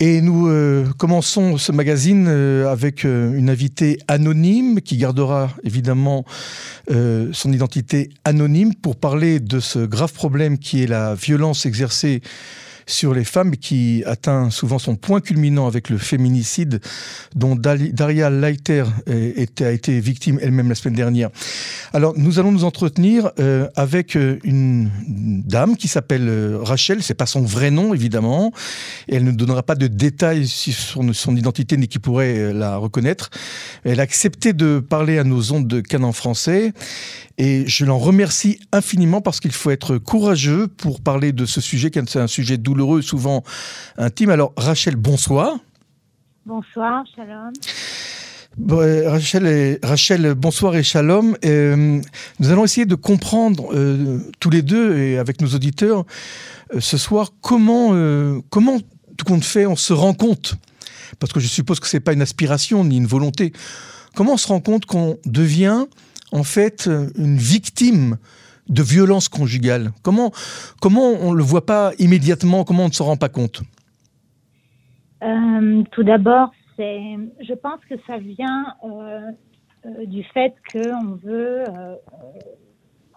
Et nous euh, commençons ce magazine euh, avec euh, une invitée anonyme qui gardera évidemment son identité anonyme pour parler de ce grave problème qui est la violence exercée sur les femmes qui atteint souvent son point culminant avec le féminicide dont Daria Leiter a été victime elle-même la semaine dernière. Alors nous allons nous entretenir euh, avec euh, une dame qui s'appelle euh, Rachel, c'est pas son vrai nom évidemment, et elle ne donnera pas de détails sur son identité ni qui pourrait la reconnaître. Elle a accepté de parler à nos ondes de canon français et je l'en remercie infiniment parce qu'il faut être courageux pour parler de ce sujet, qui est un sujet douloureux, souvent intime. Alors, Rachel, bonsoir. Bonsoir, shalom. Rachel, Rachel, bonsoir et shalom. Euh, nous allons essayer de comprendre euh, tous les deux et avec nos auditeurs euh, ce soir comment, comment tout compte fait on se rend compte, parce que je suppose que ce n'est pas une aspiration ni une volonté, comment on se rend compte qu'on devient en fait une victime de violence conjugale. Comment, comment on ne le voit pas immédiatement Comment on ne s'en rend pas compte? Euh, Tout d'abord, je pense que ça vient euh, euh, du fait qu'on veut,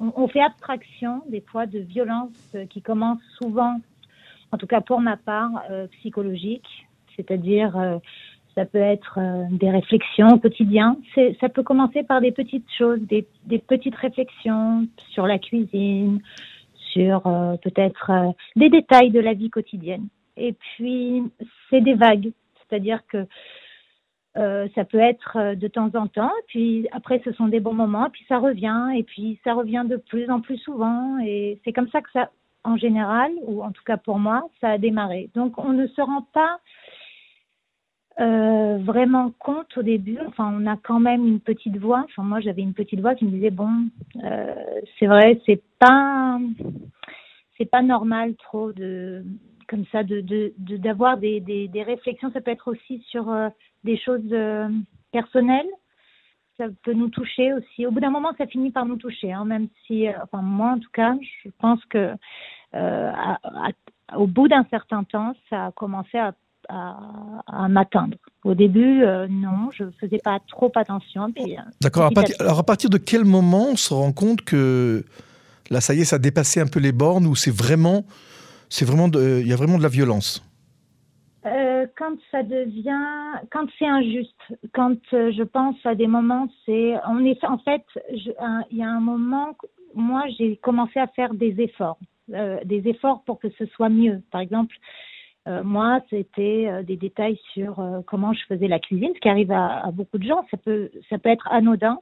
on, fait abstraction des fois de violences qui commencent souvent, en tout cas pour ma part, psychologiques, c'est-à-dire ça peut être euh, des réflexions au quotidien. Ça peut commencer par des petites choses, des, petites réflexions sur la cuisine, sur euh, peut-être euh, des détails de la vie quotidienne. Et puis, c'est des vagues, c'est-à-dire que ça peut être de temps en temps, puis après ce sont des bons moments, puis ça revient, et puis ça revient de plus en plus souvent, et c'est comme ça que ça, en général, ou en tout cas pour moi, ça a démarré. Donc on ne se rend pas euh, vraiment compte au début. Enfin, on a quand même une petite voix. Enfin, moi, j'avais une petite voix qui me disait bon, euh, c'est vrai, c'est pas, c'est pas normal trop de comme ça de d'avoir de, des, des, des, réflexions. Ça peut être aussi sur euh, des choses euh, personnelles. Ça peut nous toucher aussi. Au bout d'un moment, ça finit par nous toucher, hein, même si, enfin moi en tout cas, je pense que à, au bout d'un certain temps, ça a commencé à à, m'atteindre. Au début, euh, non, je ne faisais pas trop attention. Euh, D'accord. Alors, à partir de quel moment on se rend compte que là, ça y est, ça a dépassé un peu les bornes ou c'est vraiment, c'est vraiment, il y a vraiment de la violence? Euh, quand ça devient, quand c'est injuste, quand je pense à des moments, c'est, on est, en fait, il y a un moment, moi, j'ai commencé à faire des efforts, des efforts pour que ce soit mieux. Par exemple, euh, moi, c'était euh, des détails sur euh, comment je faisais la cuisine, ce qui arrive à, beaucoup de gens. Ça peut, ça peut être anodin.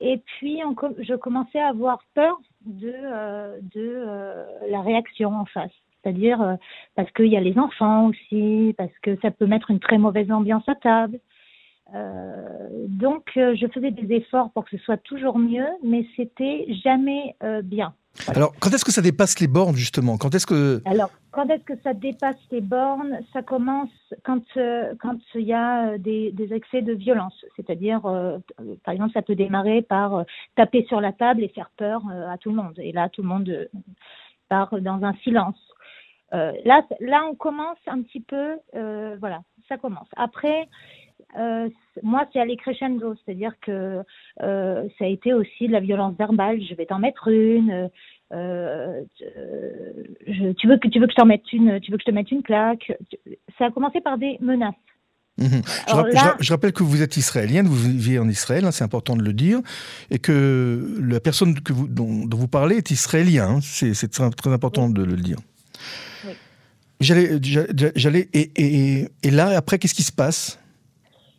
Et puis, je commençais à avoir peur de, de la réaction en face. C'est-à-dire parce qu'il y a les enfants aussi, parce que ça peut mettre une très mauvaise ambiance à table. donc, je faisais des efforts pour que ce soit toujours mieux, mais c'était jamais bien. Alors, quand est-ce que ça dépasse les bornes, justement? Quand est-ce que... Alors, quand est-ce que ça dépasse les bornes? Ça commence quand euh, quand il y a euh, des, des excès de violence. C'est-à-dire, euh, par exemple, ça peut démarrer par taper sur la table et faire peur à tout le monde. Et là, tout le monde part dans un silence. là, là, on commence un petit peu... voilà, ça commence. Après... moi, c'est aller crescendo, c'est-à-dire que ça a été aussi de la violence verbale. Je vais t'en mettre une. Euh, je, tu veux que tu veux que je t'en mette une, tu veux que je te mette une claque? Ça a commencé par des menaces. Mhm. Je, rappelle que vous êtes israélienne, vous vivez en Israël, hein, c'est important de le dire, et que la personne que vous, dont, vous parlez est israélien. Hein, c'est très, très, important de le dire. Oui. J'allais, j'allais, et, et, et là, après, qu'est-ce qui se passe?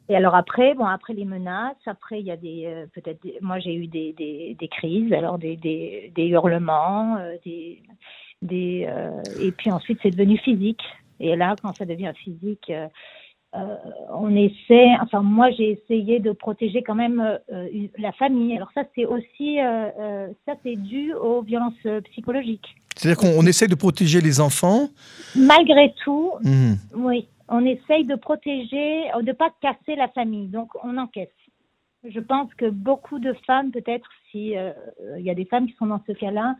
Et alors après, bon, après les menaces, après il y a des, euh, peut-être, moi j'ai eu des, des, des, crises, alors des, des, des hurlements, euh, des, des, euh, et puis ensuite c'est devenu physique. Et là, quand ça devient physique, on essaie, enfin moi j'ai essayé de protéger quand même la famille. Alors ça c'est aussi, ça c'est dû aux violences psychologiques. C'est-à-dire qu'on essaie de protéger les enfants Malgré tout, mmh. oui on essaye de protéger, de ne pas casser la famille. Donc, on encaisse. Je pense que beaucoup de femmes, peut-être, si euh, il y a des femmes qui sont dans ce cas-là,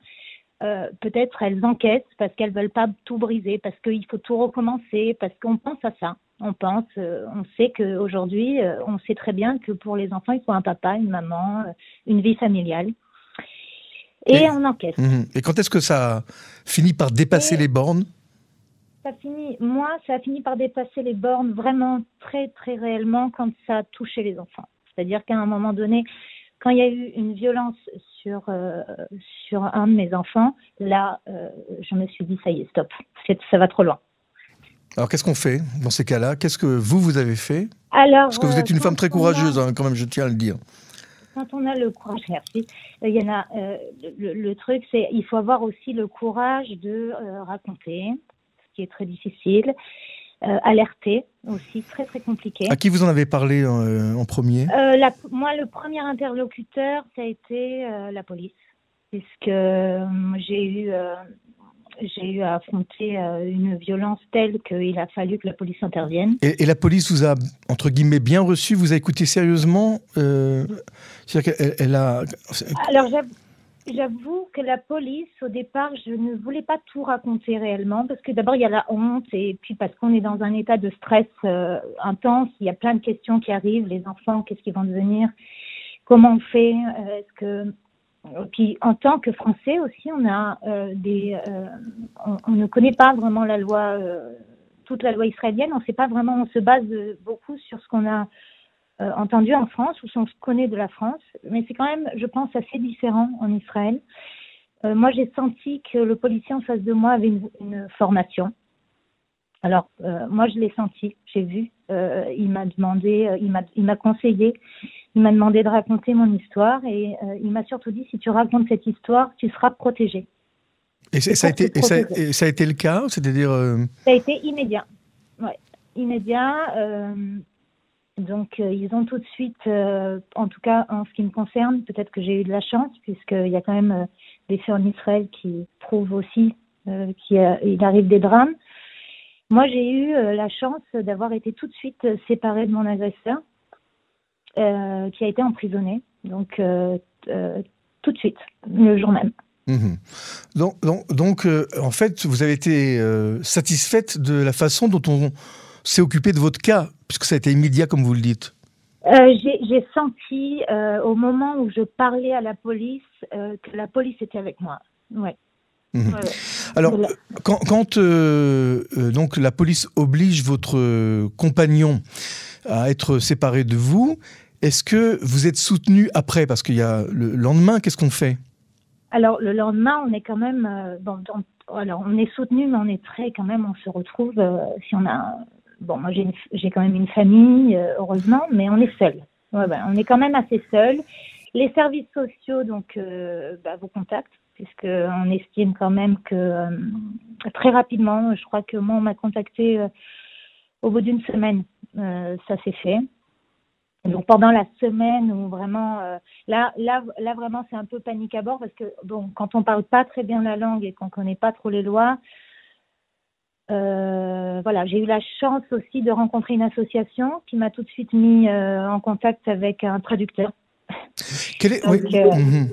euh, peut-être elles encaissent parce qu'elles veulent pas tout briser, parce qu'il faut tout recommencer, parce qu'on pense à ça. On pense, euh, on sait qu'aujourd'hui, euh, on sait très bien que pour les enfants, il faut un papa, une maman, une vie familiale. Et, on encaisse. Mhm. Et quand est-ce que ça finit par dépasser les bornes? Ça finit, moi, ça a fini par dépasser les bornes vraiment très, très réellement quand ça a touché les enfants. C'est-à-dire qu'à un moment donné, quand il y a eu une violence sur, euh, sur un de mes enfants, là, euh, je me suis dit, ça y est, stop, ça va trop loin. Alors, qu'est-ce qu'on fait dans ces cas-là? Qu'est-ce que vous, vous avez fait? Alors, Parce que vous êtes une euh, femme très courageuse, hein, quand même, je tiens à le dire. Quand on a le courage, merci. Il y en a, le, le, truc, c'est il faut avoir aussi le courage de raconter, qui est très difficile. Euh, alerté aussi, très très compliqué. À qui vous en avez parlé euh, en premier? Euh, Moi, le premier interlocuteur, ça a été la police, puisque j'ai eu, j'ai eu à affronter une violence telle qu'il a fallu que la police intervienne. Et, la police vous a, entre guillemets, bien reçu, vous a écouté sérieusement? C'est-à-dire qu'elle elle a... Alors, J'avoue que la police, au départ, je ne voulais pas tout raconter réellement parce que d'abord il y a la honte et puis parce qu'on est dans un état de stress euh, intense, il y a plein de questions qui arrivent, les enfants, qu'est-ce qu'ils vont devenir, comment on fait, euh, est-ce que puis en tant que Français aussi, on a euh, des, on, ne connaît pas vraiment la loi, toute la loi israélienne, on ne sait pas vraiment, on se base beaucoup sur ce qu'on a euh, entendu en France, où on se connaît de la France, mais c'est quand même, je pense, assez différent en Israël. Euh, moi, j'ai senti que le policier en face de moi avait une, formation. Alors, euh, moi, je l'ai senti, j'ai vu. il m'a demandé, il m'a conseillé, il m'a demandé de raconter mon histoire et il m'a surtout dit si tu racontes cette histoire, tu seras protégé. Et, ça, a été, ça, a été le cas C'est-à-dire. Ça a été immédiat. Ouais, immédiat. Donc, euh, ils ont tout de suite, euh, en tout cas en ce qui me concerne, peut-être que j'ai eu de la chance, puisqu'il y a quand même euh, des faits en Israël qui prouvent aussi qu'il arrive des drames. Moi, j'ai eu la chance d'avoir été tout de suite séparée de mon agresseur, qui a été emprisonné. Donc, tout de suite, le jour même. Mmh donc, en fait, vous avez été satisfaite de la façon dont on s'est occupé de votre cas puisque ça a été immédiat, comme vous le dites euh, J'ai senti euh, au moment où je parlais à la police euh, que la police était avec moi. Ouais. Mhm. Alors, quand, quand donc la police oblige votre compagnon à être séparé de vous, est-ce que vous êtes soutenu après? Parce qu'il y a le lendemain, qu'est-ce qu'on fait? Alors, le lendemain, on est quand même. alors, on est soutenu, mais on est très quand même. On se retrouve si on a bon, moi j'ai quand même une famille, euh, heureusement, mais on est seul. On est quand même assez seul. Les services sociaux donc euh, bah, vous contactent puisqu'on estime quand même que euh, très rapidement, je crois que moi on m'a contacté au bout d'une semaine, ça s'est fait. Donc pendant la semaine où vraiment là là là vraiment c'est un peu panique à bord parce que bon quand on parle pas très bien la langue et qu'on connaît pas trop les lois, euh, voilà, j'ai eu la chance aussi de rencontrer une association qui m'a tout de suite mis euh, en contact avec un traducteur.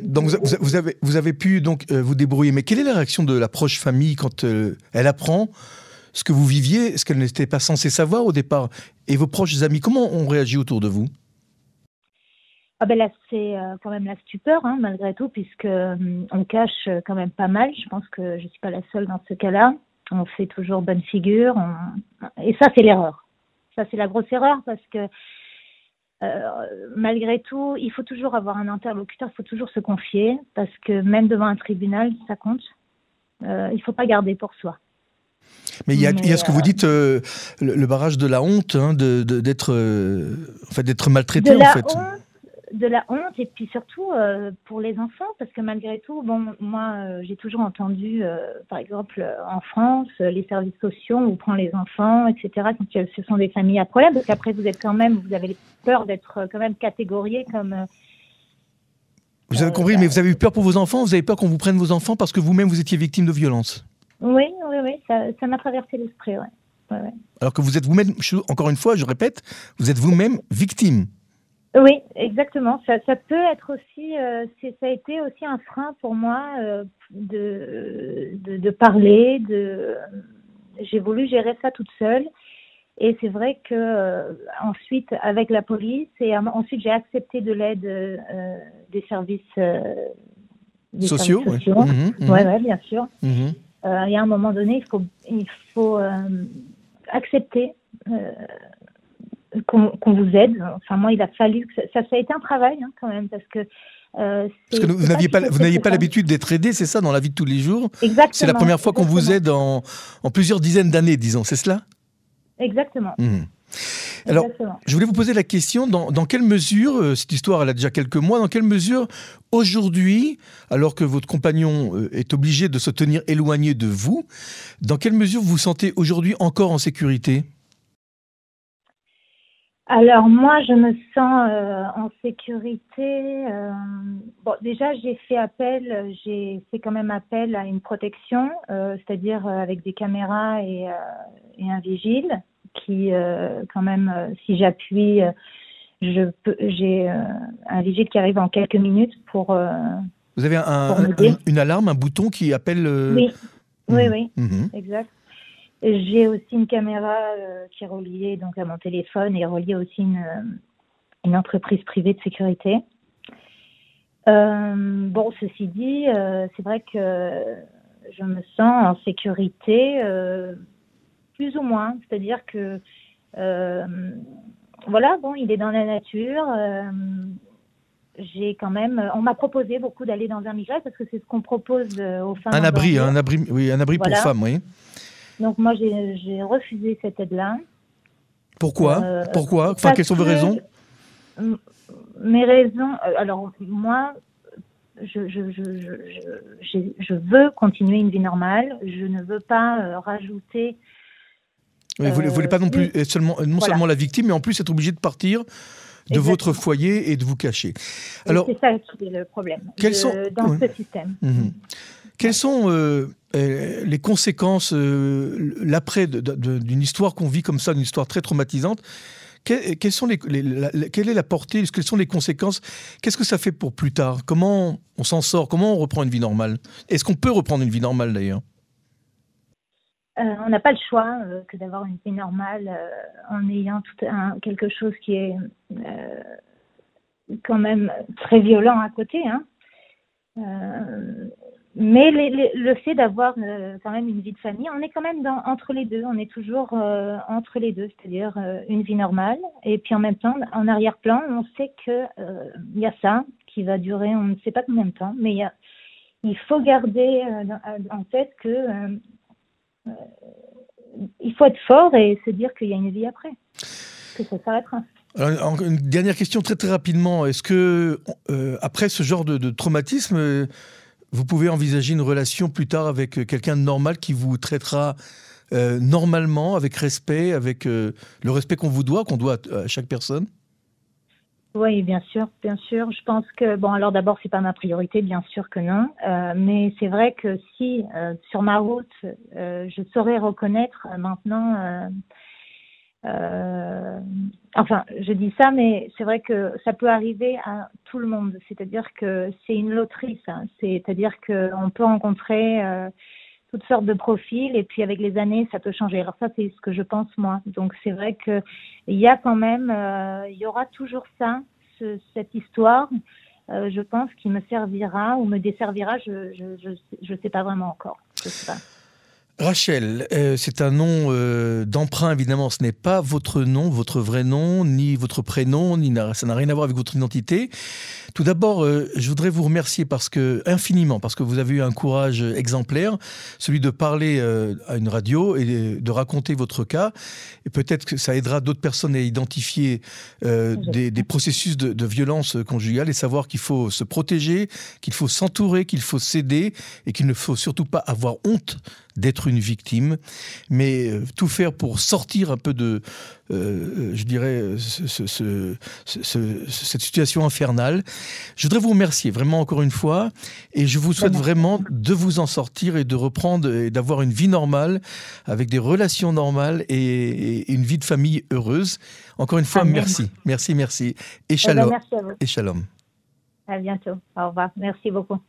donc, euh, vous, avez, vous avez pu donc vous débrouiller, mais quelle est la réaction de la proche famille quand elle apprend ce que vous viviez, ce qu'elle n'était pas censée savoir au départ? Et vos proches amis, comment ont réagi autour de vous? Ah ben là, c'est quand même la stupeur, hein, malgré tout, puisque on cache quand même pas mal. Je pense que je ne suis pas la seule dans ce cas-là on fait toujours bonne figure. Et ça, c'est l'erreur. Ça, c'est la grosse erreur parce que euh, malgré tout, il faut toujours avoir un interlocuteur, il faut toujours se confier parce que même devant un tribunal, ça compte. Euh, il ne faut pas garder pour soi. Mais il y a, ce que vous euh, dites, le, barrage de la honte, hein, d'être en fait, d'être maltraité. en fait de la honte et puis surtout euh, pour les enfants parce que malgré tout bon moi euh, j'ai toujours entendu euh, par exemple en France les services sociaux on prend les enfants etc quand ce sont des familles à problème. Parce qu'après vous êtes quand même vous avez peur d'être quand même catégorié comme vous avez compris mais vous avez eu peur pour vos enfants vous avez peur qu'on vous prenne vos enfants parce que vous-même vous étiez victime de violence. Oui oui oui ça m'a traversé l'esprit ouais. alors que vous êtes vous-même encore une fois je répète vous êtes vous-même victime Oui, exactement. Ça, peut être aussi, euh, ça a été aussi un frein pour moi euh, de, de, parler. De, j'ai voulu gérer ça toute seule. Et c'est vrai que euh, ensuite, avec la police, et ensuite j'ai accepté de l'aide des services sociaux. Oui, mhm, mhm. ouais, bien sûr. Il y a un moment donné, il faut, il faut accepter qu'on vous aide. Enfin, moi, il a fallu que ça, ça, a été un travail hein, quand même, parce que. Euh, parce que vous n'aviez pas, vous n'aviez pas l'habitude d'être aidé, c'est ça, dans la vie de tous les jours? Exactement. C'est la première fois qu'on vous aide en, en, plusieurs dizaines d'années, disons, c'est cela? Exactement. Mmh. Alors, je voulais vous poser la question, dans, dans quelle mesure, euh, cette histoire elle a déjà quelques mois, dans quelle mesure aujourd'hui, alors que votre compagnon euh, est obligé de se tenir éloigné de vous, dans quelle mesure vous vous sentez aujourd'hui encore en sécurité? Alors moi, je me sens euh, en sécurité. Euh, bon, déjà, j'ai fait appel, j'ai fait quand même appel à une protection, euh, c'est-à-dire avec des caméras et, et un vigile qui, quand même, si j'appuie, je peux, j'ai un vigile qui arrive en quelques minutes pour. Vous avez un, une alarme, un bouton qui appelle. Oui, oui, oui, mhm. exact. J'ai aussi une caméra euh, qui est reliée donc à mon téléphone et reliée aussi une, euh, une entreprise privée de sécurité. Euh, bon, ceci dit, c'est vrai que je me sens en sécurité, plus ou moins. C'est-à-dire que, voilà, bon, il est dans la nature. j'ai quand même, on m'a proposé beaucoup d'aller dans un migrage parce que c'est ce qu'on propose aux femmes. Un abri, un abri, oui, un abri pour femmes, oui. Donc moi, j'ai refusé cette aide-là. Pourquoi? Euh, Pourquoi? Enfin, quelles sont vos raisons? Mes raisons, euh, alors moi, je, je, je, je, veux continuer une vie normale. Je ne veux pas euh, rajouter. vous ne voulez pas non plus être seulement, non seulement la victime, mais en plus être obligé de partir de votre foyer et de vous cacher. Alors, c'est ça qui est le problème sont... dans ce système. Mhm. Quelles sont euh, euh, les conséquences, euh, l'après d'une histoire qu'on vit comme ça, d'une histoire très traumatisante? Quelle est la portée Quelles sont les conséquences? Qu'est-ce que ça fait pour plus tard? Comment on s'en sort? Comment on reprend une vie normale? Est-ce qu'on peut reprendre une vie normale d'ailleurs? On n'a pas le choix que d'avoir une vie normale en ayant quelque chose qui est quand même très violent à côté. Hein. Mais le fait d'avoir euh, quand même une vie de famille, on est quand même entre les deux, on est toujours euh, entre les deux, c'est-à-dire euh, une vie normale, et puis en même temps, en arrière-plan, on sait que il y a ça qui va durer, on ne sait pas combien de temps, mais il, faut garder en tête que il faut être fort et se dire qu'il y a une vie après, que ça s'arrêtera. Alors, une dernière question très très rapidement. Est-ce que après ce genre de traumatisme, vous pouvez envisager une relation plus tard avec euh, quelqu'un de normal qui vous traitera euh, normalement, avec respect, avec euh, le respect qu'on vous doit, qu'on doit à, chaque personne? Oui, bien sûr, bien sûr. Je pense que bon, alors d'abord, c'est pas ma priorité, bien sûr que non. mais c'est vrai que si sur ma route, je saurais reconnaître maintenant enfin, je dis ça, mais c'est vrai que ça peut arriver à tout le monde. C'est-à-dire que c'est une loterie. C'est-à-dire qu'on peut rencontrer euh, toutes sortes de profils et puis avec les années, ça peut changer. Alors ça, c'est ce que je pense moi. Donc c'est vrai qu'il y a quand même, euh, il y aura toujours ça, cette histoire. je pense qui me servira ou me desservira. Je je je, sais pas vraiment encore. Je sais. Rachel, euh, c'est un nom euh, d'emprunt, évidemment, ce n'est pas votre nom, votre vrai nom, ni votre prénom, ni ça n'a rien à voir avec votre identité. Tout d'abord, euh, je voudrais vous remercier parce que, infiniment, parce que vous avez eu un courage exemplaire, celui de parler à une radio et de raconter votre cas. Et peut-être que ça aidera d'autres personnes à identifier des, des, processus de, de violence conjugale et savoir qu'il faut se protéger, qu'il faut s'entourer, qu'il faut s'aider et qu'il ne faut surtout pas avoir honte d'être une victime, mais euh, tout faire pour sortir un peu de, euh, je dirais, cette situation infernale. Je voudrais vous remercier vraiment encore une fois, et je vous souhaite vraiment de vous en sortir et de reprendre et d'avoir une vie normale, avec des relations normales et, une vie de famille heureuse. Encore une fois, merci, merci, merci. Et eh ben, shalom. merci à vous. Et shalom. À bientôt. Au revoir. Merci beaucoup.